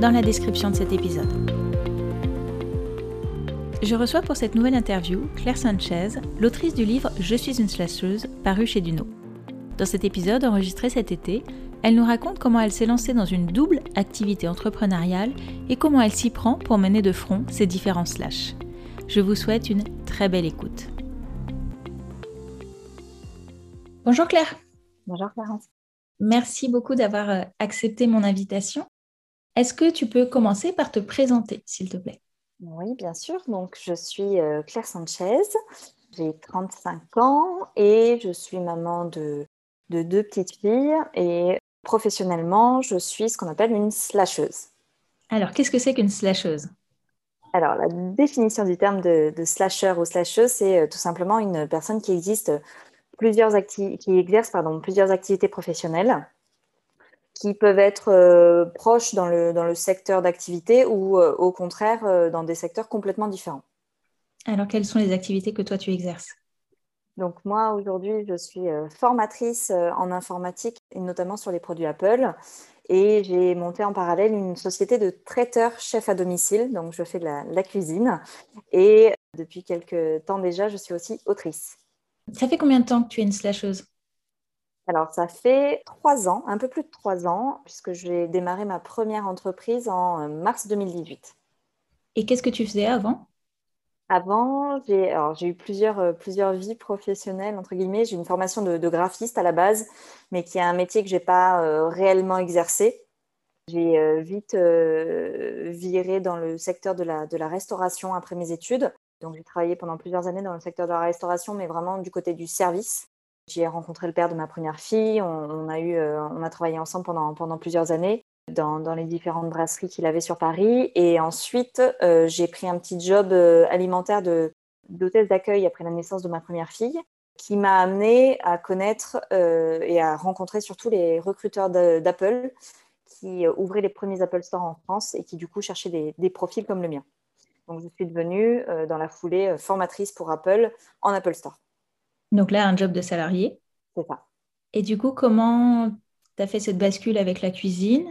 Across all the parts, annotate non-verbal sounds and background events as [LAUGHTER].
dans la description de cet épisode. Je reçois pour cette nouvelle interview Claire Sanchez, l'autrice du livre Je suis une slasheuse, paru chez Duno. Dans cet épisode enregistré cet été, elle nous raconte comment elle s'est lancée dans une double activité entrepreneuriale et comment elle s'y prend pour mener de front ses différents slash. Je vous souhaite une très belle écoute. Bonjour Claire. Bonjour Clarence. Merci beaucoup d'avoir euh, accepté mon invitation. Est-ce que tu peux commencer par te présenter, s'il te plaît? Oui, bien sûr. Donc, je suis euh, Claire Sanchez, j'ai 35 ans et je suis maman de, deux petites filles. Et professionnellement, je suis ce qu'on appelle une slasheuse. Alors, qu'est-ce que c'est qu'une slasheuse? Alors, la définition du terme de, slasher ou slasheuse, c'est euh, tout simplement une personne qui existe plusieurs qui exerce pardon, plusieurs activités professionnelles qui peuvent être euh, proches dans le, dans le secteur d'activité ou euh, au contraire euh, dans des secteurs complètement différents. Alors, quelles sont les activités que toi tu exerces? Donc, moi aujourd'hui, je suis formatrice en informatique et notamment sur les produits Apple. Et j'ai monté en parallèle une société de traiteurs chefs à domicile. Donc, je fais de la, la cuisine. Et depuis quelques temps déjà, je suis aussi autrice. Ça fait combien de temps que tu es une slasheuse? Alors, ça fait trois ans, un peu plus de trois ans, puisque j'ai démarré ma première entreprise en euh, mars 2018. Et qu'est-ce que tu faisais avant? Avant, j'ai eu plusieurs, euh, plusieurs vies professionnelles, entre guillemets. J'ai une formation de, graphiste à la base, mais qui est un métier que je n'ai pas euh, réellement exercé. J'ai vite viré dans le secteur de la, de la restauration après mes études. Donc, j'ai travaillé pendant plusieurs années dans le secteur de la restauration, mais vraiment du côté du service. J'ai rencontré le père de ma première fille. On, euh, a travaillé ensemble pendant, plusieurs années dans, les différentes brasseries qu'il avait sur Paris. Et ensuite, euh, j'ai pris un petit job euh, alimentaire d'hôtesse d'accueil après la naissance de ma première fille qui m'a amené à connaître et à rencontrer surtout les recruteurs d'Apple qui ouvraient les premiers Apple Store en France et qui du coup cherchaient des, profils comme le mien. Donc, je suis devenue, dans la foulée, formatrice pour Apple en Apple Store. Donc là, un job de salarié. C'est ça. Et du coup, comment tu as fait cette bascule avec la cuisine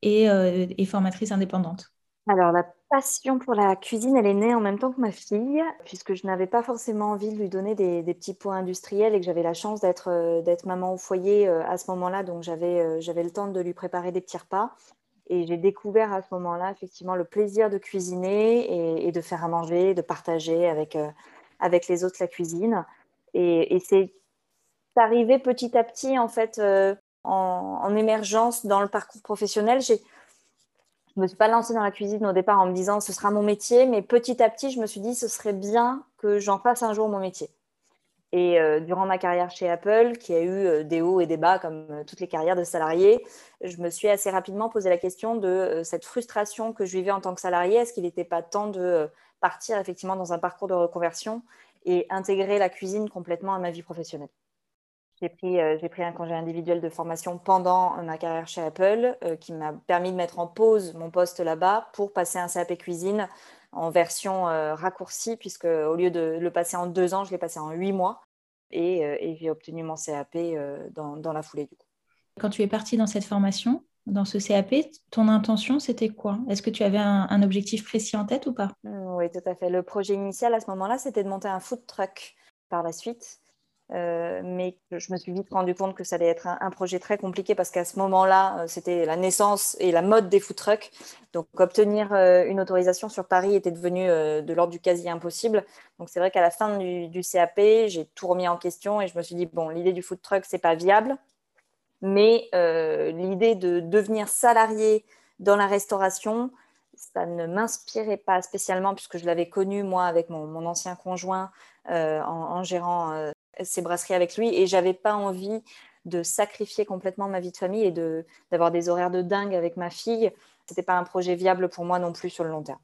et, euh, formatrice indépendante? Alors, la passion pour la cuisine, elle est née en même temps que ma fille, puisque je n'avais pas forcément envie de lui donner des, petits points industriels et que j'avais la chance d'être maman au foyer à ce moment-là. Donc, j'avais le temps de lui préparer des petits repas. Et j'ai découvert à ce moment-là, effectivement, le plaisir de cuisiner et, de faire à manger, de partager avec, euh, avec les autres la cuisine. Et, c'est arrivé petit à petit, en fait, euh, en, émergence dans le parcours professionnel. Je ne me suis pas lancée dans la cuisine au départ en me disant ce sera mon métier, mais petit à petit, je me suis dit ce serait bien que j'en fasse un jour mon métier. Et euh, durant ma carrière chez Apple, qui a eu euh, des hauts et des bas comme toutes les carrières de salariés, je me suis assez rapidement posé la question de cette frustration que je vivais en tant que salarié. Est-ce qu'il n'était pas temps de partir effectivement dans un parcours de reconversion et intégrer la cuisine complètement à ma vie professionnelle j'ai pris, un congé individuel de formation pendant ma carrière chez Apple qui m'a permis de mettre en pause mon poste là-bas pour passer un CAP cuisine en version euh, raccourcie, puisque au lieu de le passer en deux ans, je l'ai passé en huit mois. Et, euh, j'ai obtenu mon CAP euh, dans, la foulée du coup. Quand tu es partie dans cette formation, dans ce CAP, ton intention, c'était quoi? Est-ce que tu avais un, objectif précis en tête ou pas? Oui, tout à fait. Le projet initial à ce moment-là, c'était de monter un food truck par la suite. Euh, mais je me suis vite rendu compte que ça allait être un, projet très compliqué parce qu'à ce moment-là, euh, c'était la naissance et la mode des food trucks. Donc, obtenir euh, une autorisation sur Paris était devenu de l'ordre du quasi impossible. Donc, c'est vrai qu'à la fin du, CAP, j'ai tout remis en question et je me suis dit, bon, l'idée du food truck, c'est pas viable. Mais l'idée de devenir salarié dans la restauration, ça ne m'inspirait pas spécialement puisque je l'avais connu, moi, avec mon, ancien conjoint en, gérant ces brasseries avec lui. Et j'avais pas envie de sacrifier complètement ma vie de famille et de d'avoir des horaires de dingue avec ma fille. N'était pas un projet viable pour moi non plus sur le long terme.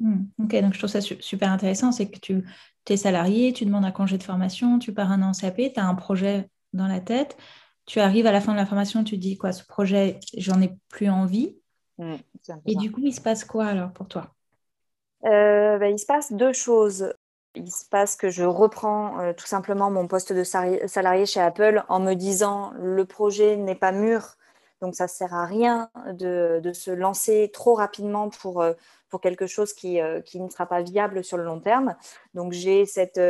Hmm, ok, donc je trouve ça super intéressant, c'est que tu es salarié, tu demandes un congé de formation, tu pars un an en CAP, tu as un projet dans la tête, tu arrives à la fin de la formation, tu dis quoi, ce projet, j'en ai plus envie. Hmm, Et du coup, il se passe quoi alors pour toi? Euh, ben, Il se passe deux choses. Il se passe que je reprends euh, tout simplement mon poste de salarié chez Apple en me disant le projet n'est pas mûr, donc ça ne sert à rien de, se lancer trop rapidement pour, euh, pour quelque chose qui, qui, ne sera pas viable sur le long terme. Donc j'ai cette,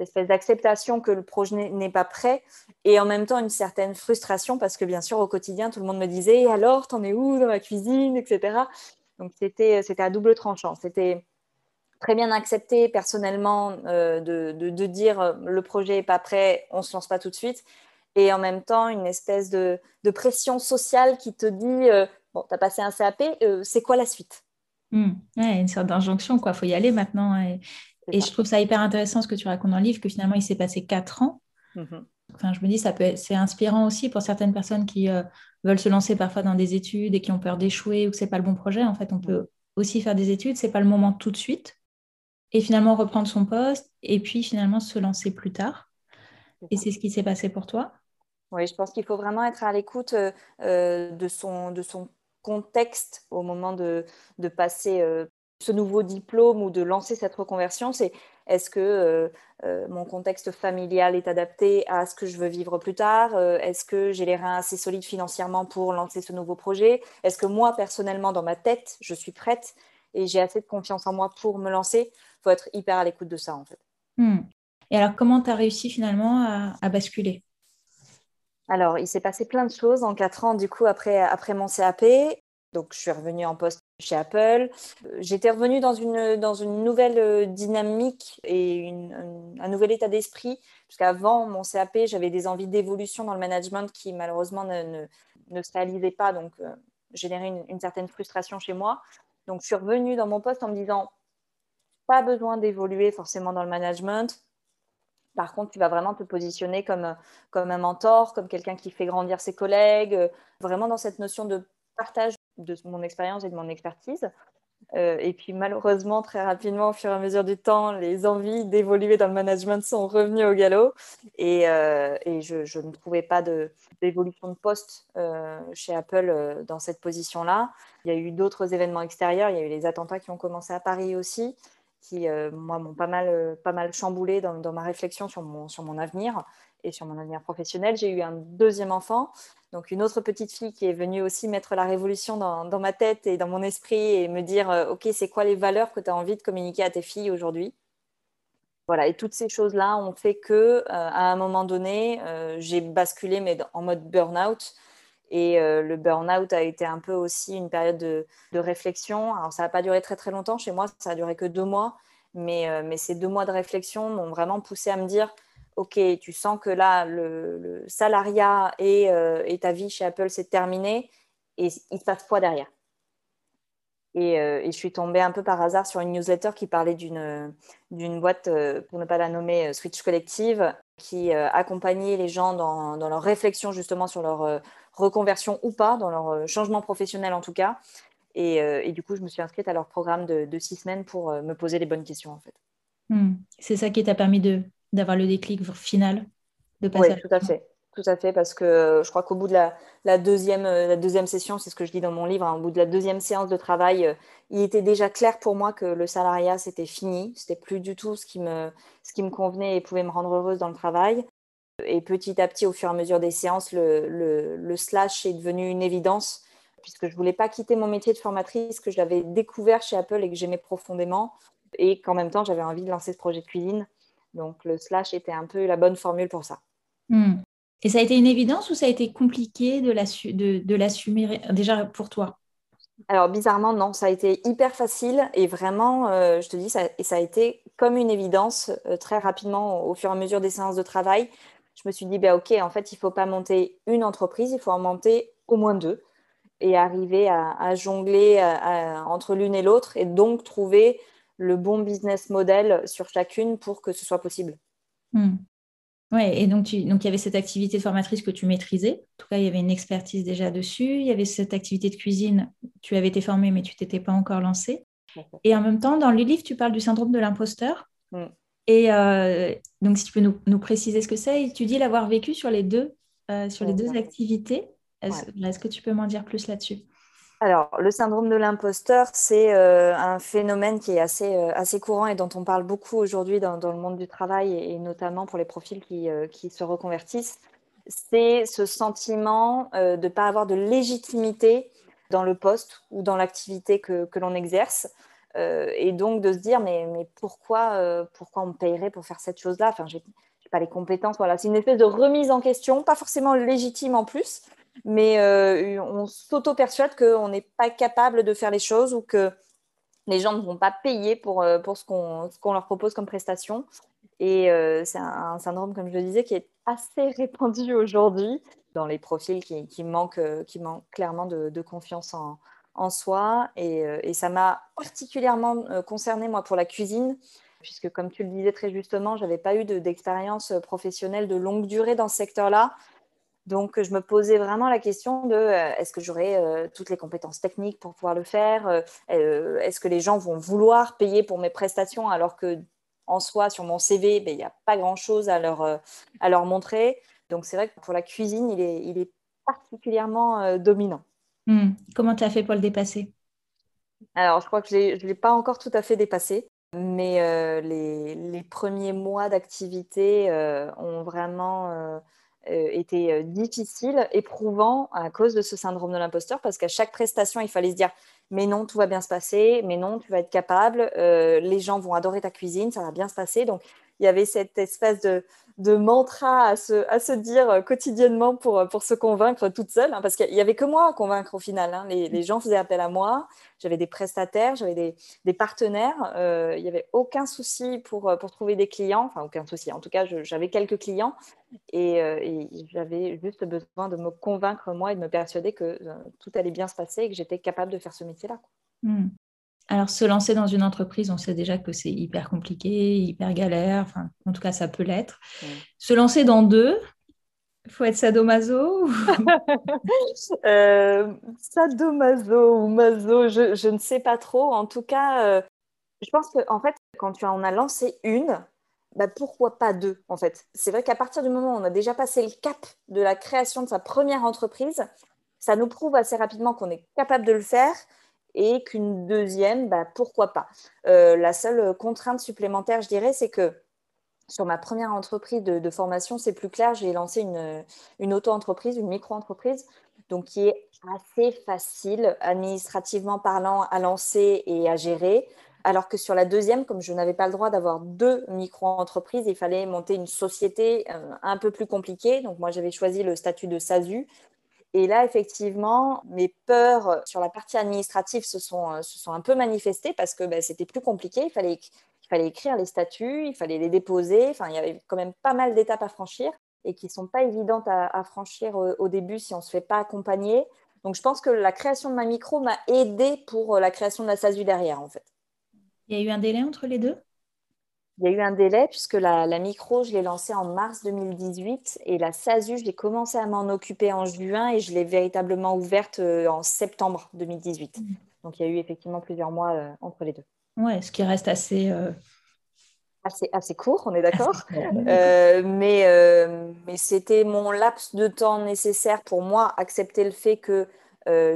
espèce d'acceptation que le projet n'est pas prêt et en même temps une certaine frustration parce que bien sûr au quotidien tout le monde me disait alors t'en es où dans la cuisine, etc. Donc c'était à double tranchant. C'était très bien accepté personnellement euh, de, dire euh, le projet n'est pas prêt, on se lance pas tout de suite. Et en même temps, une espèce de, pression sociale qui te dit euh, Bon, tu as passé un CAP, c'est quoi la suite? Mmh. Une sorte d'injonction, quoi. Faut y aller maintenant. Et, je trouve ça hyper intéressant ce que tu racontes dans le livre, que finalement, il s'est passé quatre ans. Mmh enfin, je me dis, ça peut c'est inspirant aussi pour certaines personnes qui veulent se lancer parfois dans des études et qui ont peur d'échouer ou que ce n'est pas le bon projet. En fait, on peut aussi faire des études, ce n'est pas le moment tout de suite. Et finalement reprendre son poste et puis finalement se lancer plus tard. Et c'est ce qui s'est passé pour toi? Oui, je pense qu'il faut vraiment être à l'écoute euh, euh, de, son, de son contexte au moment de, de passer euh, ce nouveau diplôme ou de lancer cette reconversion. C'est est-ce que mon contexte familial est adapté à ce que je veux vivre plus tard Est-ce que j'ai les reins assez solides financièrement pour lancer ce nouveau projet Est-ce que moi, personnellement, dans ma tête, je suis prête et j'ai assez de confiance en moi pour me lancer faut être hyper à l'écoute de ça, en fait. Hmm. Et alors, comment tu as réussi finalement à, basculer? Alors, il s'est passé plein de choses en quatre ans, du coup, après, après mon CAP. Donc, je suis revenue en poste chez Apple. J'étais revenue dans une, dans une nouvelle euh, dynamique et un nouvel état d'esprit, puisqu'avant mon CAP, j'avais des envies d'évolution dans le management qui, malheureusement, ne, ne, se réalisaient pas, donc euh, générait une, une, certaine frustration chez moi. Donc, je suis revenue dans mon poste en me disant, pas besoin d'évoluer forcément dans le management. Par contre, tu vas vraiment te positionner comme, comme un mentor, comme quelqu'un qui fait grandir ses collègues, euh, vraiment dans cette notion de partage de mon expérience et de mon expertise. Euh, et puis malheureusement, très rapidement, au fur et à mesure du temps, les envies d'évoluer dans le management sont revenues au galop. Et, euh, et je, je, ne trouvais pas d'évolution de, poste chez Apple dans cette position-là. Il y a eu d'autres événements extérieurs. Il y a eu les attentats qui ont commencé à Paris aussi qui, euh, moi, m'ont pas mal, euh, pas mal chamboulé dans, dans, ma réflexion sur mon, sur mon avenir et sur mon avenir professionnel. J'ai eu un deuxième enfant, donc une autre petite fille qui est venue aussi mettre la révolution dans, ma tête et dans mon esprit et me dire, euh, OK, c'est quoi les valeurs que tu as envie de communiquer à tes filles aujourd'hui? Voilà, et toutes ces choses-là ont fait que, à un moment donné, j'ai basculé mais en mode burn-out et euh, le burn-out a été un peu aussi une période de, réflexion. Alors, ça n'a pas duré très très longtemps chez moi, ça a duré que deux mois. Mais, euh, mais ces deux mois de réflexion m'ont vraiment poussé à me dire, OK, tu sens que là, le, salariat euh, et, ta vie chez Apple, c'est terminé. Et il se passe quoi derrière? Et, et, je suis tombée un peu par hasard sur une newsletter qui parlait d'une boîte, pour ne pas la nommer, Switch Collective, qui accompagnait les gens dans, leur réflexion justement sur leur reconversion ou pas, dans leur euh, changement professionnel en tout cas. Euh, et, du coup, je me suis inscrite à leur programme de, six semaines pour euh, me poser les bonnes questions en fait. Hmm. C'est ça qui t'a permis d'avoir le déclic final de passer Oui, tout à fait. Tout à fait, parce que je crois qu'au bout de la, deuxième, la deuxième session, c'est ce que je dis dans mon livre, hein, au bout de la deuxième séance de travail, il était déjà clair pour moi que le salariat, c'était fini. C'était plus du tout ce qui, me, ce qui me convenait et pouvait me rendre heureuse dans le travail. Et petit à petit, au fur et à mesure des séances, le, slash est devenu une évidence, puisque je ne voulais pas quitter mon métier de formatrice, que je l'avais découvert chez Apple et que j'aimais profondément, et qu'en même temps, j'avais envie de lancer ce projet de cuisine. Donc le slash était un peu la bonne formule pour ça. Hmm. Et ça a été une évidence ou ça a été compliqué de l'assumer déjà pour toi? Alors bizarrement, non, ça a été hyper facile et vraiment, euh, je te dis, ça, et ça a été comme une évidence euh, très rapidement au fur et à mesure des séances de travail je me suis dit, ben, OK, en fait, il ne faut pas monter une entreprise, il faut en monter au moins deux et arriver à, jongler entre l'une et l'autre et donc trouver le bon business model sur chacune pour que ce soit possible. Hmm. Oui, et donc, tu, donc il y avait cette activité de formatrice que tu maîtrisais. En tout cas, il y avait une expertise déjà dessus. Il y avait cette activité de cuisine. Tu avais été formée, mais tu t'étais pas encore lancée. Et en même temps, dans le livre, tu parles du syndrome de l'imposteur. Mm. Et euh, donc, si tu peux nous, préciser ce que c'est, tu dis l'avoir vécu sur les deux, euh, sur les deux activités. Est-ce que tu peux m'en dire plus là-dessus? Alors, le syndrome de l'imposteur, c'est euh, un phénomène qui est assez, euh, assez courant et dont on parle beaucoup aujourd'hui dans, le monde du travail et, notamment pour les profils qui, euh, qui se reconvertissent. C'est ce sentiment de ne pas avoir de légitimité dans le poste ou dans l'activité que, que l'on exerce. et donc de se dire, mais, mais pourquoi, pourquoi on me payerait pour faire cette chose-là? Enfin, je n'ai pas les compétences. Voilà, c'est une espèce de remise en question, pas forcément légitime en plus, mais euh, on s'auto-persuade qu'on n'est pas capable de faire les choses ou que les gens ne vont pas payer pour, euh, pour ce qu'on leur propose comme prestation. Et euh, c'est un, syndrome, comme je le disais, qui est assez [LAUGHS] répandu aujourd'hui dans les profils qui, qui, manquent, qui manquent clairement de, confiance en, en soi. Et, et ça m'a particulièrement concernée, moi, pour la cuisine, puisque, comme tu le disais très justement, je n'avais pas eu d'expérience professionnelle de longue durée dans ce secteur-là. Donc, je me posais vraiment la question de euh, est-ce que j'aurai euh, toutes les compétences techniques pour pouvoir le faire euh, Est-ce que les gens vont vouloir payer pour mes prestations alors que en soi, sur mon CV, ben, il n'y a pas grand-chose à leur, à leur montrer. Donc, c'est vrai que pour la cuisine, il est, il est particulièrement dominant. Hmm. Comment tu as fait pour le dépasser? Alors, je crois que je ne l'ai pas encore tout à fait dépassé. Mais les, les, premiers mois d'activité ont vraiment était euh, difficile, éprouvant à cause de ce syndrome de l'imposteur, parce qu'à chaque prestation, il fallait se dire, mais non, tout va bien se passer, mais non, tu vas être capable, euh, les gens vont adorer ta cuisine, ça va bien se passer. Donc, il y avait cette espèce de, mantra à se, dire euh, quotidiennement pour, euh, pour se convaincre toute seule, hein, parce qu'il n'y avait que moi à convaincre au final. Hein. Les, gens faisaient appel à moi, j'avais des prestataires, j'avais des, partenaires, euh, il n'y avait aucun souci pour, trouver des clients, enfin aucun souci, en tout cas j'avais quelques clients et, j'avais juste besoin de me convaincre moi et de me persuader que tout allait bien se passer et que j'étais capable de faire ce métier-là. Alors, se lancer dans une entreprise, on sait déjà que c'est hyper compliqué, hyper galère. Enfin, en tout cas, ça peut l'être. Se lancer dans deux, il faut être sadomaso [LAUGHS] euh, Sadomaso ou maso, je, ne sais pas trop. En tout cas, euh, je pense qu'en en fait, quand tu en as lancé une, bah, pourquoi pas deux en fait? C'est vrai qu'à partir du moment où on a déjà passé le cap de la création de sa première entreprise, ça nous prouve assez rapidement qu'on est capable de le faire et qu'une deuxième, bah, pourquoi pas. Euh, la seule contrainte supplémentaire, je dirais, c'est que sur ma première entreprise de, formation, c'est plus clair, j'ai lancé une, une auto-entreprise, une micro-entreprise, donc qui est assez facile administrativement parlant à lancer et à gérer. Alors que sur la deuxième, comme je n'avais pas le droit d'avoir deux micro-entreprises, il fallait monter une société euh, un peu plus compliquée. Donc moi, j'avais choisi le statut de SASU, et là, effectivement, mes peurs sur la partie administrative se sont, euh, se sont un peu manifestées parce que ben, c'était plus compliqué. Il fallait, il fallait écrire les statuts, il fallait les déposer. Enfin, il y avait quand même pas mal d'étapes à franchir et qui ne sont pas évidentes à, franchir au, début si on ne se fait pas accompagner. Donc, je pense que la création de ma micro m'a aidé pour euh, la création de la SASU derrière, en fait. Il y a eu un délai entre les deux? Il y a eu un délai puisque la, micro, je l'ai lancée en mars 2018 et la SASU, j'ai commencé à m'en occuper en juin et je l'ai véritablement ouverte euh, en septembre 2018. Mmh. Donc il y a eu effectivement plusieurs mois euh, entre les deux. Ouais, ce qui reste assez, euh, assez, assez, court, on est d'accord. [LAUGHS] mais mais c'était mon laps de temps nécessaire pour moi accepter le fait que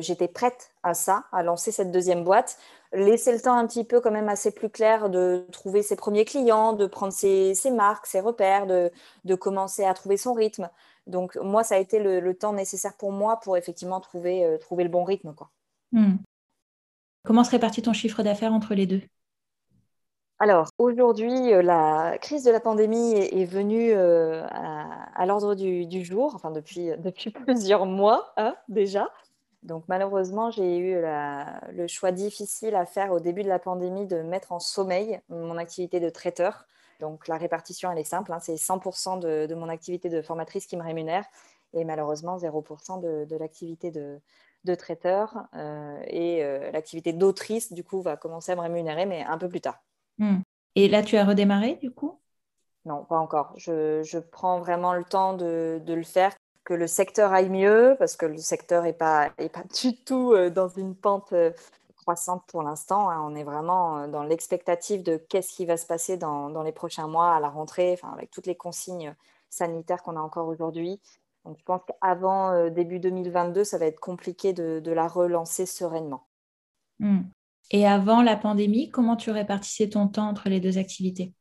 j'étais prête à ça, à lancer cette deuxième boîte laisser le temps un petit peu quand même assez plus clair de trouver ses premiers clients, de prendre ses, marques, ses repères, de, commencer à trouver son rythme. Donc moi, ça a été le, temps nécessaire pour moi pour effectivement trouver, euh, trouver le bon rythme. Quoi. Hmm. Comment se répartit ton chiffre d'affaires entre les deux? Alors aujourd'hui, euh, la crise de la pandémie est, venue euh, à, l'ordre du, jour, enfin depuis, depuis [LAUGHS] plusieurs mois hein, déjà. Donc malheureusement, j'ai eu le choix difficile à faire au début de la pandémie de mettre en sommeil mon activité de traiteur. Donc la répartition, elle est simple, hein. c'est 100% de, mon activité de formatrice qui me rémunère et malheureusement 0% de, l'activité de, traiteur. Euh, et euh, l'activité d'autrice, du coup, va commencer à me rémunérer, mais un peu plus tard. Hmm. Et là, tu as redémarré, du coup? Non, pas encore. Je, prends vraiment le temps de, le faire, que le secteur aille mieux, parce que le secteur n'est pas, pas du tout euh, dans une pente euh, croissante pour l'instant. Hein. On est vraiment euh, dans l'expectative de qu'est-ce qui va se passer dans, les prochains mois à la rentrée, avec toutes les consignes sanitaires qu'on a encore aujourd'hui. Donc, je pense qu'avant début 2022, ça va être compliqué de, la relancer sereinement. Hmm. Et avant la pandémie, comment tu répartissais ton temps entre les deux activités?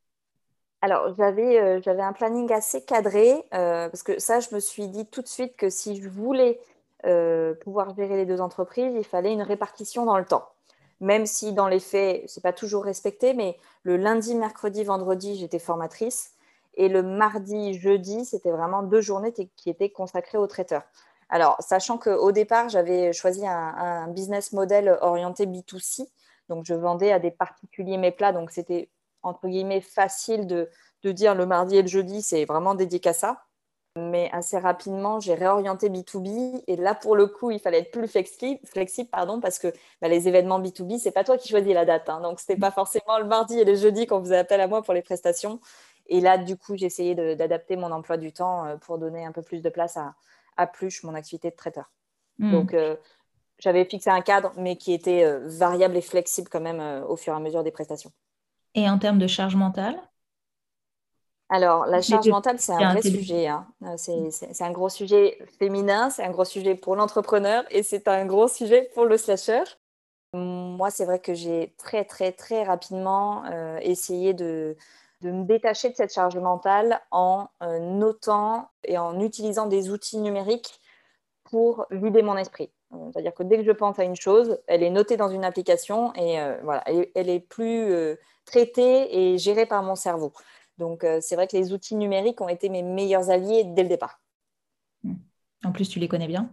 Alors, euh, j'avais un planning assez cadré, euh, parce que ça, je me suis dit tout de suite que si je voulais euh, pouvoir gérer les deux entreprises, il fallait une répartition dans le temps. Même si dans les faits, ce n'est pas toujours respecté, mais le lundi, mercredi, vendredi, j'étais formatrice. Et le mardi, jeudi, c'était vraiment deux journées qui étaient consacrées aux traiteurs. Alors, sachant qu'au départ, j'avais choisi un, un, business model orienté B2C, donc je vendais à des particuliers mes plats, donc c'était entre guillemets, facile de, dire le mardi et le jeudi, c'est vraiment dédié à ça. Mais assez rapidement, j'ai réorienté B2B. Et là, pour le coup, il fallait être plus flexible, flexible pardon, parce que bah, les événements B2B, c'est pas toi qui choisis la date. Hein. donc, ce n'était pas forcément le mardi et le jeudi qu'on faisait appel à moi pour les prestations. Et là, du coup, j'ai essayé d'adapter mon emploi du temps euh, pour donner un peu plus de place à, à Pluche, mon activité de traiteur. Hmm. Donc, euh, j'avais fixé un cadre, mais qui était euh, variable et flexible quand même au fur et à mesure des prestations. Et en termes de charge mentale? Alors, la charge mentale, c'est un vrai sujet. Hein. Euh, c'est un gros sujet féminin, c'est un gros sujet pour l'entrepreneur et c'est un gros sujet pour le slasher. Moi, c'est vrai que j'ai très, très, très rapidement euh, essayé de, me détacher de cette charge mentale en euh, notant et en utilisant des outils numériques pour vider mon esprit. C'est-à-dire que dès que je pense à une chose, elle est notée dans une application et voilà, elle, est plus traité et géré par mon cerveau. Donc, euh, c'est vrai que les outils numériques ont été mes meilleurs alliés dès le départ. Hmm. En plus, tu les connais bien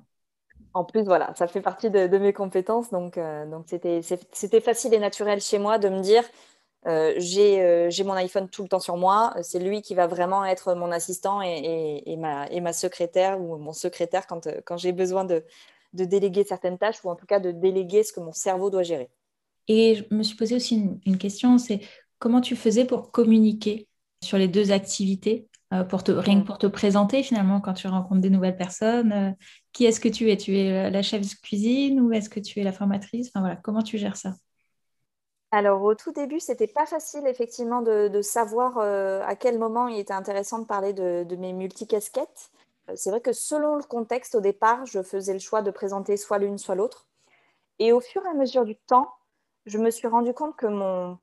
En plus, voilà, ça fait partie de, mes compétences. Donc, euh, donc c'était facile et naturel chez moi de me dire euh, j'ai mon iPhone tout le temps sur moi. C'est lui qui va vraiment être mon assistant et, et, ma, et ma, secrétaire ou mon secrétaire quand, quand j'ai besoin de, de déléguer certaines tâches ou en tout cas de déléguer ce que mon cerveau doit gérer. Et je me suis posé aussi une, question, c'est comment tu faisais pour communiquer sur les deux activités, euh, pour te, rien que pour te présenter finalement quand tu rencontres des nouvelles personnes. Euh, qui est-ce que tu es? Tu es la chef de cuisine ou est-ce que tu es la formatrice? Enfin voilà, comment tu gères ça? Alors au tout début, c'était pas facile effectivement de, savoir euh, à quel moment il était intéressant de parler de, de mes multicasquettes. C'est vrai que selon le contexte, au départ, je faisais le choix de présenter soit l'une, soit l'autre. Et au fur et à mesure du temps, je me suis rendu compte que mon,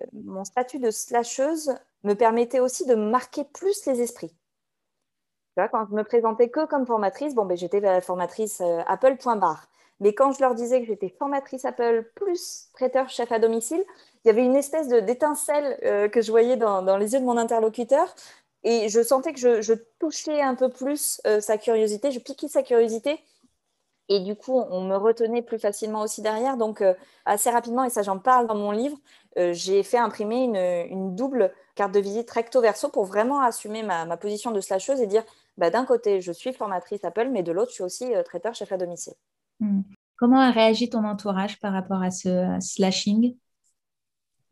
euh, mon statut de slasheuse me permettait aussi de marquer plus les esprits. quand je me présentais que comme formatrice, bon, ben, j'étais formatrice euh, Apple.bar. Mais quand je leur disais que j'étais formatrice Apple plus traiteur chef à domicile, il y avait une espèce d'étincelle euh, que je voyais dans, les yeux de mon interlocuteur. Et je sentais que je, touchais un peu plus sa curiosité, je piquais sa curiosité et du coup, on me retenait plus facilement aussi derrière. Donc, euh, assez rapidement, et ça j'en parle dans mon livre, euh, j'ai fait imprimer une, double carte de visite recto verso pour vraiment assumer ma, position de slasheuse et dire, bah, d'un côté, je suis formatrice Apple, mais de l'autre, je suis aussi euh, traiteur chef à domicile. Hmm. Comment a réagi ton entourage par rapport à ce slashing?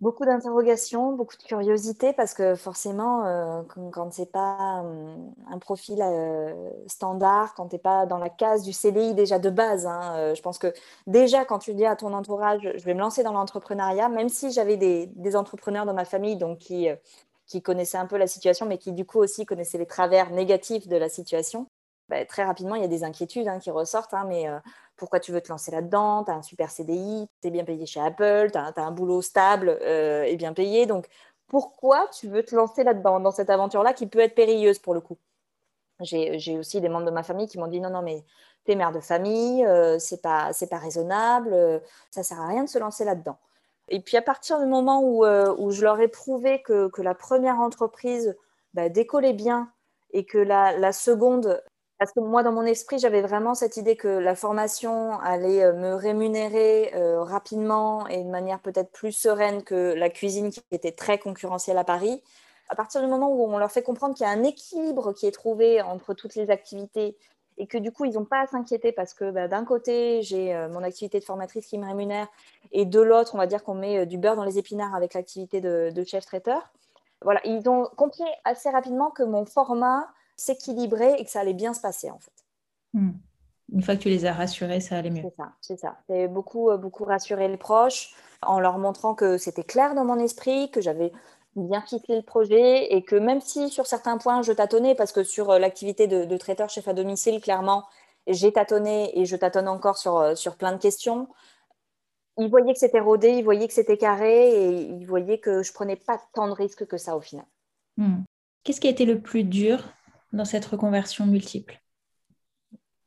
Beaucoup d'interrogations, beaucoup de curiosité parce que forcément, euh, quand, ce n'est pas euh, un profil euh, standard, quand tu n'es pas dans la case du CDI déjà de base, hein, je pense que déjà quand tu dis à ton entourage, je vais me lancer dans l'entrepreneuriat, même si j'avais des, entrepreneurs dans ma famille donc qui connaissaient un peu la situation, mais qui du coup aussi connaissaient les travers négatifs de la situation, bah, très rapidement, il y a des inquiétudes hein, qui ressortent, hein, mais pourquoi tu veux te lancer là-dedans, tu as un super CDI, tu es bien payé chez Apple, tu as, un boulot stable euh, et bien payé. Donc, pourquoi tu veux te lancer là-dedans, dans cette aventure-là qui peut être périlleuse pour le coup? J'ai aussi des membres de ma famille qui m'ont dit non, non, mais tu es mère de famille, euh, c'est pas, pas raisonnable, euh, ça sert à rien de se lancer là-dedans. Et puis à partir du moment où, où je leur ai prouvé que, que la première entreprise bah, décollait bien et que la, la seconde parce que moi, dans mon esprit, j'avais vraiment cette idée que la formation allait euh, me rémunérer euh, rapidement et de manière peut-être plus sereine que la cuisine qui était très concurrentielle à Paris. À partir du moment où on leur fait comprendre qu'il y a un équilibre qui est trouvé entre toutes les activités et que du coup, ils n'ont pas à s'inquiéter parce que bah, d'un côté, j'ai euh, mon activité de formatrice qui me rémunère et de l'autre, on va dire qu'on met du beurre dans les épinards avec l'activité de, chef traiteur. voilà, ils ont compris assez rapidement que mon format s'équilibrait et que ça allait bien se passer en fait. Hmm. Une fois que tu les as rassurés, ça allait mieux. C'est ça, c'est ça. C'est beaucoup, beaucoup rassurer les proches en leur montrant que c'était clair dans mon esprit, que j'avais bien ficelé le projet et que même si sur certains points je tâtonnais, parce que sur l'activité de, de traiteur chef à domicile, clairement, j'ai tâtonné et je tâtonne encore sur, euh, sur plein de questions. Ils voyaient que c'était rodé, ils voyaient que c'était carré et ils voyaient que je prenais pas tant de risques que ça au final. Hmm. Qu'est-ce qui a été le plus dur dans cette reconversion multiple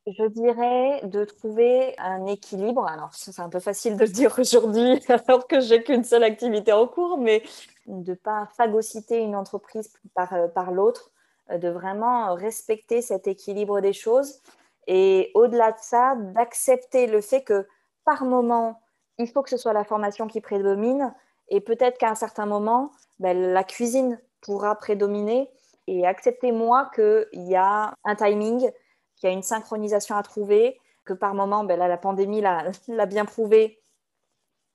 je dirais de trouver un équilibre. Alors, c'est un peu facile de le dire aujourd'hui [LAUGHS] alors que j'ai qu'une seule activité en cours, mais de ne pas phagocyter une entreprise par, euh, par l'autre, euh, de vraiment respecter cet équilibre des choses et au-delà de ça, d'accepter le fait que par moment, il faut que ce soit la formation qui prédomine et peut-être qu'à un certain moment, ben, la cuisine pourra prédominer et accepter moi qu'il y a un timing, qu'il y a une synchronisation à trouver, que par moment, ben, là, la pandémie l'a bien prouvé,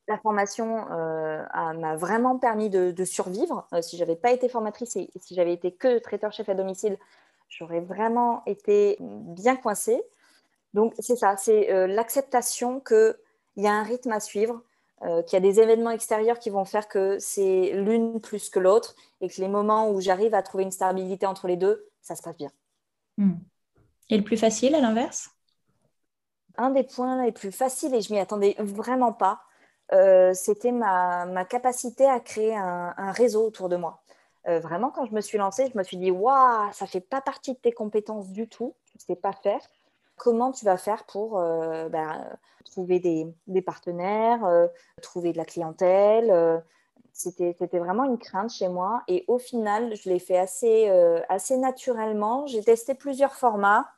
la formation euh, m'a vraiment permis de, survivre. Euh, si je n'avais pas été formatrice et si j'avais été que traiteur chef à domicile, j'aurais vraiment été bien coincée. Donc, c'est ça, c'est euh, l'acceptation qu'il y a un rythme à suivre, euh, qu'il y a des événements extérieurs qui vont faire que c'est l'une plus que l'autre et que les moments où j'arrive à trouver une stabilité entre les deux, ça se passe bien. Hmm. Et le plus facile à l'inverse? Un des points les plus faciles, et je m'y attendais vraiment pas, euh, c'était ma, capacité à créer un réseau autour de moi. Euh, vraiment, quand je me suis lancée, je me suis dit, waouh, ça fait pas partie de tes compétences du tout, tu ne sais pas faire. Comment tu vas faire pour euh, ben, trouver des, partenaires, euh, trouver de la clientèle C'était vraiment une crainte chez moi. Et au final, je l'ai fait assez, naturellement. J'ai testé plusieurs formats.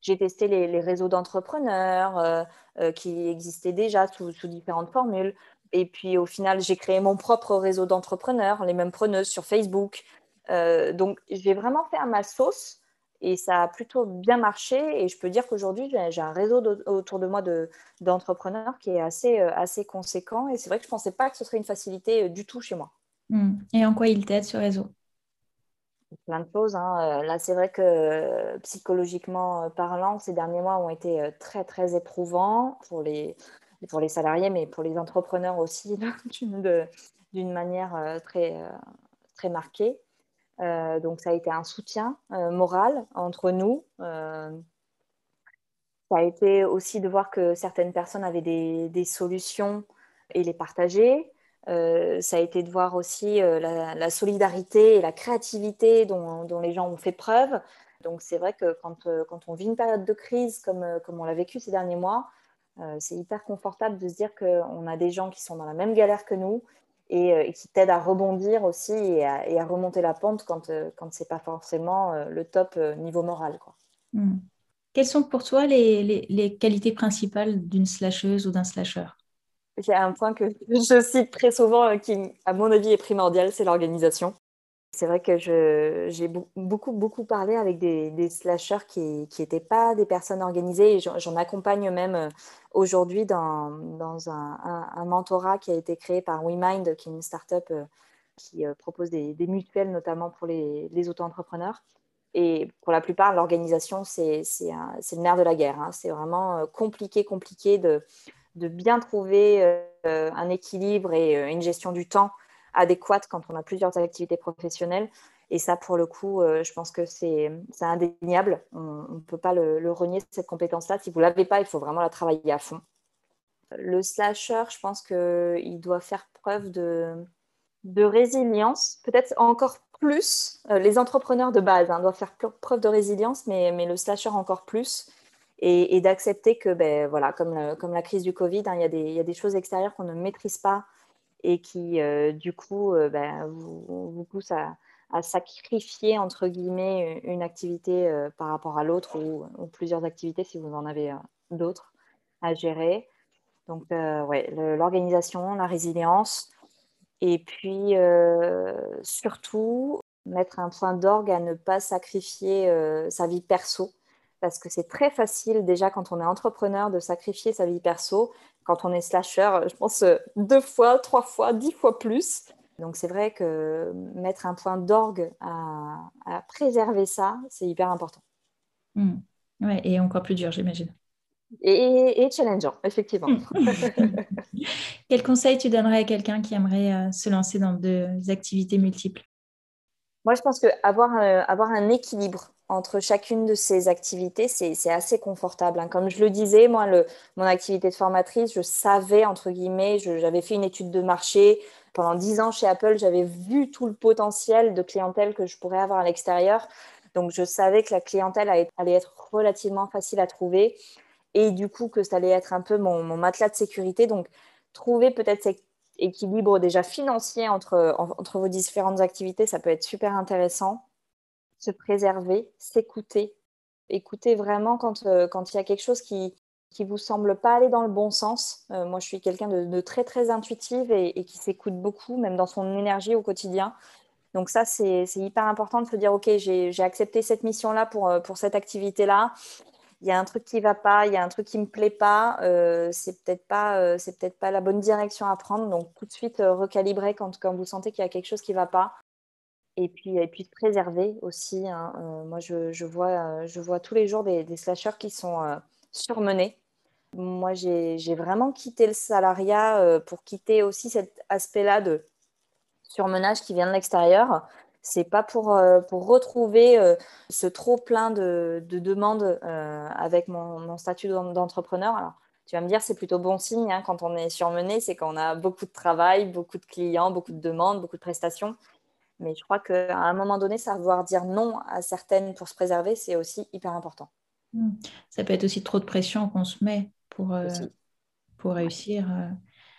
J'ai testé les, réseaux d'entrepreneurs qui existaient déjà sous, différentes formules. Et puis au final, j'ai créé mon propre réseau d'entrepreneurs, les mêmes preneuses sur Facebook. Euh, donc j'ai vraiment fait à ma sauce et ça a plutôt bien marché. Et je peux dire qu'aujourd'hui, j'ai un réseau autour de moi d'entrepreneurs qui est assez, euh, assez conséquent. Et c'est vrai que je ne pensais pas que ce serait une facilité euh, du tout chez moi. Hmm. Et en quoi il t'aide ce réseau? Plein de choses. Hein. Là, c'est vrai que psychologiquement parlant, ces derniers mois ont été très, très éprouvants pour les, pour les salariés, mais pour les entrepreneurs aussi, [LAUGHS] d'une manière euh, très, euh, très marquée. Euh, donc, ça a été un soutien moral entre nous. ça a été aussi de voir que certaines personnes avaient des, solutions et les partager. ça a été de voir aussi la, solidarité et la créativité dont, les gens ont fait preuve. Donc c'est vrai que quand, on vit une période de crise comme, comme on l'a vécu ces derniers mois, euh, c'est hyper confortable de se dire qu'on a des gens qui sont dans la même galère que nous et, euh, qui t'aident à rebondir aussi et à, remonter la pente quand, euh, quand ce n'est pas forcément le top niveau moral. Quoi. Hmm. Quelles sont pour toi les, les, qualités principales d'une slasheuse ou d'un slasher Il y a un point que [LAUGHS] je cite très souvent qui, à mon avis, est primordial, c'est l'organisation. C'est vrai que j'ai beaucoup, beaucoup parlé avec des, des slashers qui n'étaient pas des personnes organisées j'en accompagne même euh, aujourd'hui dans, dans un, mentorat qui a été créé par WeMind, qui est une start-up euh, qui euh, propose des, mutuelles notamment pour les, les auto-entrepreneurs. Et pour la plupart, l'organisation, c'est le nerf de la guerre. Hein. C'est vraiment compliqué, compliqué de, de bien trouver un équilibre et une gestion du temps adéquate quand on a plusieurs activités professionnelles. Et ça, pour le coup, euh, je pense que c'est indéniable. On ne peut pas le, renier, cette compétence-là. Si vous ne l'avez pas, il faut vraiment la travailler à fond. Le slasher, je pense qu'il doit faire preuve de, de résilience, peut-être encore plus. Euh, les entrepreneurs de base hein, doivent faire preuve de résilience, mais, mais le slasher encore plus. Et, d'accepter que, ben, voilà, comme, comme la crise du Covid, hein, il y, y, a des choses extérieures qu'on ne maîtrise pas et qui, euh, du coup, euh, vous, vous, pousse à, sacrifier, entre guillemets, une activité euh, par rapport à l'autre ou, plusieurs activités si vous en avez d'autres à gérer. Donc, ouais, l'organisation, la résilience. Et puis, surtout, mettre un point d'orgue à ne pas sacrifier sa vie perso parce que c'est très facile déjà quand on est entrepreneur de sacrifier sa vie perso quand on est slasher, je pense euh, deux fois, trois fois, dix fois plus. Donc c'est vrai que mettre un point d'orgue à, préserver ça, c'est hyper important. Hmm. Ouais, et encore plus dur, j'imagine. Et, challengeant, effectivement. [LAUGHS] Quel conseil tu donnerais à quelqu'un qui aimerait euh, se lancer dans des activités multiples? Moi, je pense qu'avoir euh, avoir un équilibre entre chacune de ces activités, c'est assez confortable. Hein. Comme je le disais, moi, mon activité de formatrice, je savais, entre guillemets, j'avais fait une étude de marché. Pendant dix ans chez Apple, j'avais vu tout le potentiel de clientèle que je pourrais avoir à l'extérieur. Donc, je savais que la clientèle allait être relativement facile à trouver et du coup que ça allait être un peu mon, matelas de sécurité. Donc, trouver peut-être cet équilibre déjà financier entre, entre vos différentes activités, ça peut être super intéressant. Se préserver, s'écouter, écouter vraiment quand, euh, quand il y a quelque chose qui qui vous semble pas aller dans le bon sens. Euh, moi, je suis quelqu'un de, très très intuitive et, qui s'écoute beaucoup, même dans son énergie au quotidien. Donc ça, c'est hyper important de se dire, OK, j'ai accepté cette mission-là pour, euh, pour cette activité-là il y a un truc qui va pas, il y a un truc qui me plaît pas, c'est peut-être pas, la bonne direction à prendre. Donc tout de suite euh, recalibrer quand, quand vous sentez qu'il y a quelque chose qui va pas. Et puis, et puis préserver aussi. Hein. moi, je, vois, je vois tous les jours des, des slashers qui sont surmenés. Moi, j'ai vraiment quitté le salariat pour quitter aussi cet aspect-là de surmenage qui vient de l'extérieur c'est pas pour, euh, pour retrouver euh, ce trop plein de, de demandes euh, avec mon, mon statut d'entrepreneur. Alors, tu vas me dire, c'est plutôt bon signe hein, quand on est surmené, c'est qu'on a beaucoup de travail, beaucoup de clients, beaucoup de demandes, beaucoup de prestations. Mais je crois qu'à un moment donné, savoir dire non à certaines pour se préserver, c'est aussi hyper important. Mmh. Ça peut être aussi trop de pression qu'on se met pour, pour réussir.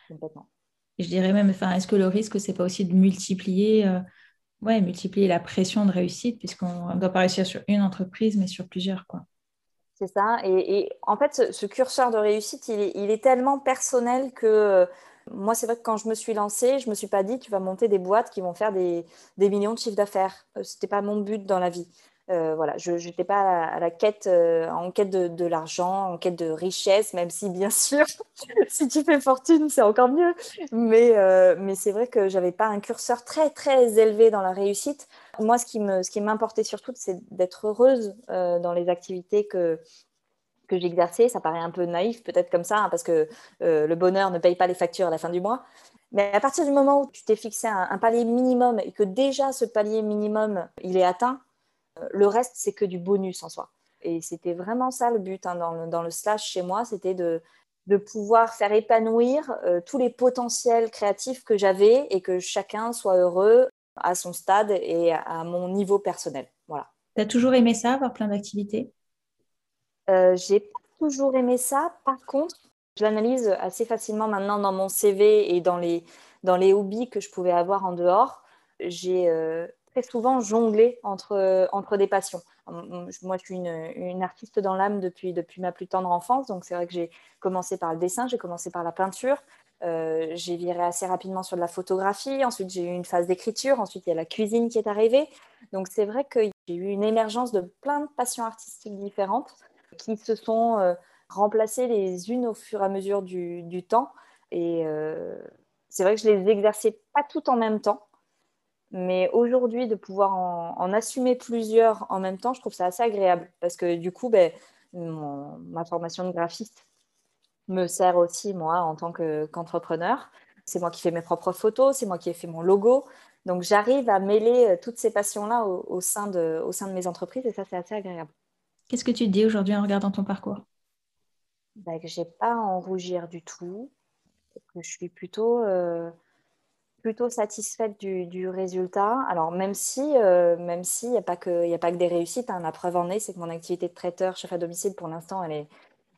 Complètement. je dirais même, enfin, est-ce que le risque, c'est pas aussi de multiplier ouais, multiplier la pression de réussite, puisqu'on ne doit pas réussir sur une entreprise, mais sur plusieurs. quoi. C'est ça. Et, en fait, ce, curseur de réussite, il est, tellement personnel que euh, moi, c'est vrai que quand je me suis lancée, je ne me suis pas dit, tu vas monter des boîtes qui vont faire des, millions de chiffres d'affaires. Euh, ce n'était pas mon but dans la vie. Euh, voilà, je n'étais pas à la, quête, euh, en quête de, l'argent, en quête de richesse, même si bien [LAUGHS] sûr, si tu fais fortune, c'est encore mieux. Mais, mais c'est vrai que j'avais pas un curseur très très élevé dans la réussite. Moi, ce qui ce qui m'importait surtout, c'est d'être heureuse dans les activités que que j'exerçais. Ça paraît un peu naïf peut-être comme ça, hein, parce que le bonheur ne paye pas les factures à la fin du mois. Mais à partir du moment où tu t'es fixé un, palier minimum et que déjà ce palier minimum, il est atteint, le reste, c'est que du bonus en soi. Et c'était vraiment ça le but hein, dans, le, slash chez moi, c'était de, pouvoir faire épanouir euh, tous les potentiels créatifs que j'avais et que chacun soit heureux à son stade et à mon niveau personnel. Voilà. Tu as toujours aimé ça, avoir plein d'activités? Euh, J'ai toujours aimé ça. Par contre, je l'analyse assez facilement maintenant dans mon CV et dans les, dans les hobbies que je pouvais avoir en dehors. J'ai euh, très souvent jongler entre, entre des passions. Moi, je suis une, artiste dans l'âme depuis, depuis ma plus tendre enfance, donc c'est vrai que j'ai commencé par le dessin, j'ai commencé par la peinture, euh, j'ai viré assez rapidement sur de la photographie, ensuite j'ai eu une phase d'écriture, ensuite il y a la cuisine qui est arrivée. Donc c'est vrai que j'ai eu une émergence de plein de passions artistiques différentes qui se sont euh, remplacées les unes au fur et à mesure du, temps. Et euh, c'est vrai que je les exerçais pas toutes en même temps. Mais aujourd'hui, de pouvoir en, assumer plusieurs en même temps, je trouve ça assez agréable parce que du coup, ben, ma formation de graphiste me sert aussi, moi, en tant qu'entrepreneur. c'est moi qui fais mes propres photos, c'est moi qui ai fait mon logo. Donc, j'arrive à mêler euh, toutes ces passions-là au sein de mes entreprises et ça, c'est assez agréable. Qu'est-ce que tu te dis aujourd'hui en regardant ton parcours? Ben, Que je n'ai pas à en rougir du tout, que je suis plutôt... Euh, plutôt satisfaite du, résultat. Alors même si, euh, même si il n'y a pas que, a pas que des réussites. Hein. La preuve en est, c'est que mon activité de traiteur chef à domicile, pour l'instant, elle est,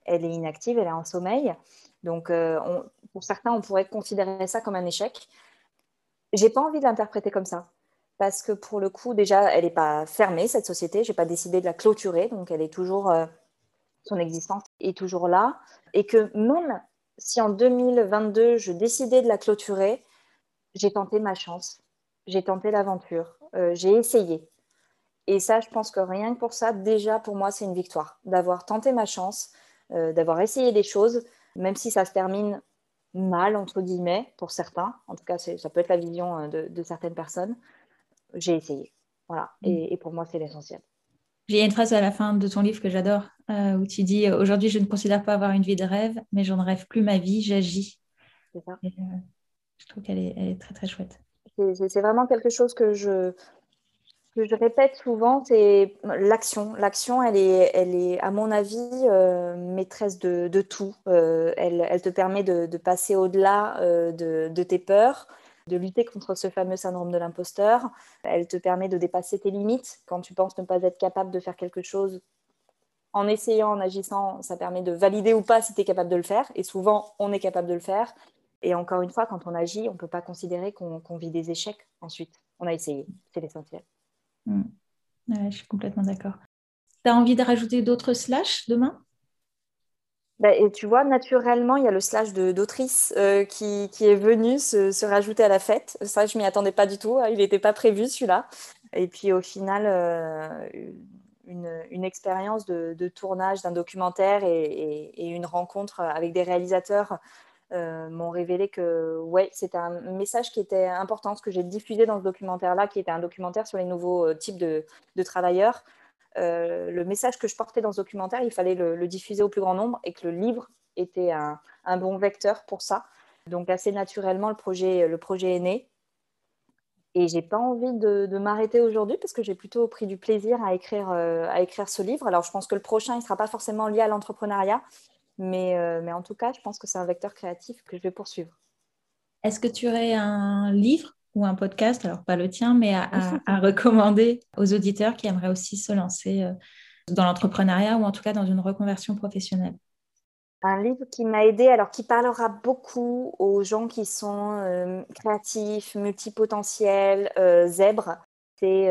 elle est inactive, elle est en sommeil. Donc euh, pour certains, on pourrait considérer ça comme un échec. J'ai pas envie de l'interpréter comme ça. Parce que pour le coup, déjà, elle n'est pas fermée, cette société. Je n'ai pas décidé de la clôturer. Donc, elle est toujours, euh, son existence est toujours là. Et que même si en 2022, je décidais de la clôturer, j'ai tenté ma chance, j'ai tenté l'aventure, euh, j'ai essayé. Et ça, je pense que rien que pour ça, déjà pour moi, c'est une victoire d'avoir tenté ma chance, euh, d'avoir essayé des choses, même si ça se termine mal, entre guillemets, pour certains. En tout cas, ça peut être la vision de, certaines personnes. J'ai essayé. Voilà. Mm. Et, pour moi, c'est l'essentiel. Il y a une phrase à la fin de ton livre que j'adore, où tu dis Aujourd'hui, je ne considère pas avoir une vie de rêve, mais je ne rêve plus ma vie, j'agis. C'est ça. je trouve qu'elle est, très, très chouette. C'est vraiment quelque chose que je, que je répète souvent, c'est l'action. L'action, elle est, elle est, à mon avis, euh, maîtresse de, de tout. Euh, elle, elle, te permet de, de passer au-delà euh, de, de, tes peurs, de lutter contre ce fameux syndrome de l'imposteur. Elle te permet de dépasser tes limites. Quand tu penses ne pas être capable de faire quelque chose, en essayant, en agissant, ça permet de valider ou pas si tu es capable de le faire. Et souvent, on est capable de le faire. Et encore une fois, quand on agit, on ne peut pas considérer qu'on vit des échecs ensuite. On a essayé, c'est l'essentiel. Mm. je suis complètement d'accord. Tu as envie de rajouter d'autres slash demain? Bah, et tu vois, naturellement, il y a le slash d'autrice euh, qui, est venu se, rajouter à la fête. Ça, je m'y attendais pas du tout. Hein. Il n'était pas prévu, celui-là. Et puis, au final, euh, une, expérience de, tournage d'un documentaire et, une rencontre avec des réalisateurs euh, m'ont révélé que ouais, c'était un message qui était important, ce que j'ai diffusé dans ce documentaire-là, qui était un documentaire sur les nouveaux types de, travailleurs. Euh, le message que je portais dans ce documentaire, il fallait le, diffuser au plus grand nombre et que le livre était un, bon vecteur pour ça. Donc assez naturellement, le projet, le projet est né. Et j'ai pas envie de, m'arrêter aujourd'hui parce que j'ai plutôt pris du plaisir à écrire, à écrire ce livre. Alors je pense que le prochain, il sera pas forcément lié à l'entrepreneuriat, mais, euh, mais en tout cas, je pense que c'est un vecteur créatif que je vais poursuivre. Est-ce que tu aurais un livre ou un podcast, alors pas le tien, mais à, recommander aux auditeurs qui aimeraient aussi se lancer euh, dans l'entrepreneuriat ou en tout cas dans une reconversion professionnelle un livre qui m'a aidé, alors qui parlera beaucoup aux gens qui sont euh, créatifs, multipotentiels, zèbres. C'est,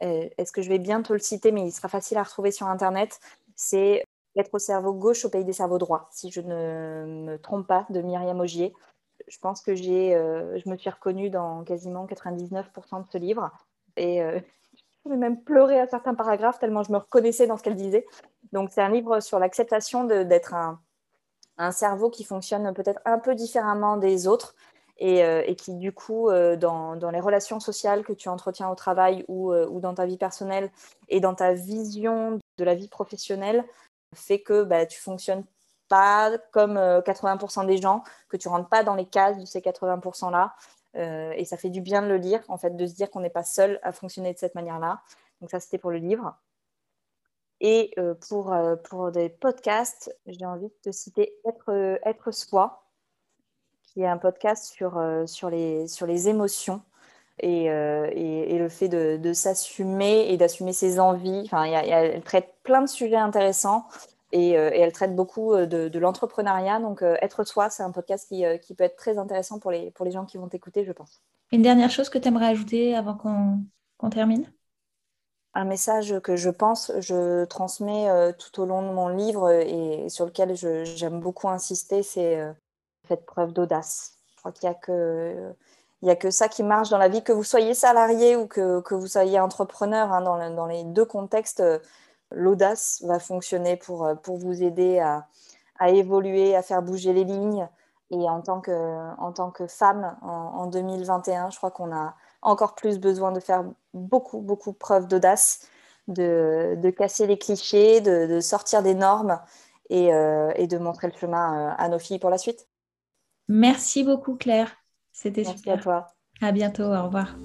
est-ce que je vais bien te le citer, mais il sera facile à retrouver sur Internet. C'est être au cerveau gauche au pays des cerveaux droits, si je ne me trompe pas, de Myriam Augier. Je pense que j'ai, euh, je me suis reconnue dans quasiment 99% de ce livre. Et euh, [LAUGHS] je vais même pleurer à certains paragraphes tellement je me reconnaissais dans ce qu'elle disait. Donc, c'est un livre sur l'acceptation d'être un, un, cerveau qui fonctionne peut-être un peu différemment des autres et, euh, et qui, du coup, dans, dans, les relations sociales que tu entretiens au travail ou, ou dans ta vie personnelle et dans ta vision de la vie professionnelle, fait que bah, tu fonctionnes pas comme 80% euh, des gens, que tu rentres pas dans les cases de ces 80%-là. Euh, et ça fait du bien de le lire, en fait, de se dire qu'on n'est pas seul à fonctionner de cette manière-là. Donc ça, c'était pour le livre. Et euh, pour, pour des podcasts, j'ai envie de te citer Être, Être Soi, qui est un podcast sur, sur, les, sur les émotions. Et, et, le fait de, de s'assumer et d'assumer ses envies. Enfin, elle traite plein de sujets intéressants. Euh, et, elle traite beaucoup euh, de, l'entrepreneuriat. Donc, euh, Être soi, c'est un podcast qui, qui, peut être très intéressant pour les, pour les gens qui vont t'écouter, je pense. Une dernière chose que tu aimerais ajouter avant qu'on termine? Un message que je pense, je transmets tout au long de mon livre et sur lequel j'aime beaucoup insister, c'est faites preuve d'audace. Je crois qu'il n'y a que il a que ça qui marche dans la vie, que vous soyez salarié ou que, que vous soyez entrepreneur. Hein, dans, dans, les deux contextes, l'audace va fonctionner pour, euh, pour vous aider à, à, évoluer, à faire bouger les lignes. Et en tant que, en tant que femme, en, 2021, je crois qu'on a encore plus besoin de faire beaucoup, beaucoup preuve d'audace, de, de, casser les clichés, de, de sortir des normes et, euh, et, de montrer le chemin euh, à nos filles pour la suite. Merci beaucoup Claire. C'était super. Merci à toi. À bientôt. Au revoir.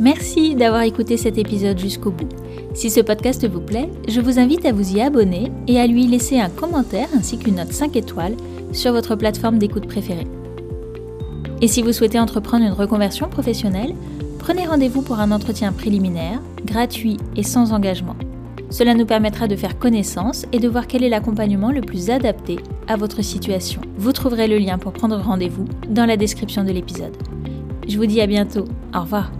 Merci d'avoir écouté cet épisode jusqu'au bout. Si ce podcast vous plaît, je vous invite à vous y abonner et à lui laisser un commentaire ainsi qu'une note 5 étoiles sur votre plateforme d'écoute préférée. Et si vous souhaitez entreprendre une reconversion professionnelle, prenez rendez-vous pour un entretien préliminaire, gratuit et sans engagement. Cela nous permettra de faire connaissance et de voir quel est l'accompagnement le plus adapté à votre situation. Vous trouverez le lien pour prendre rendez-vous dans la description de l'épisode. Je vous dis à bientôt. Au revoir.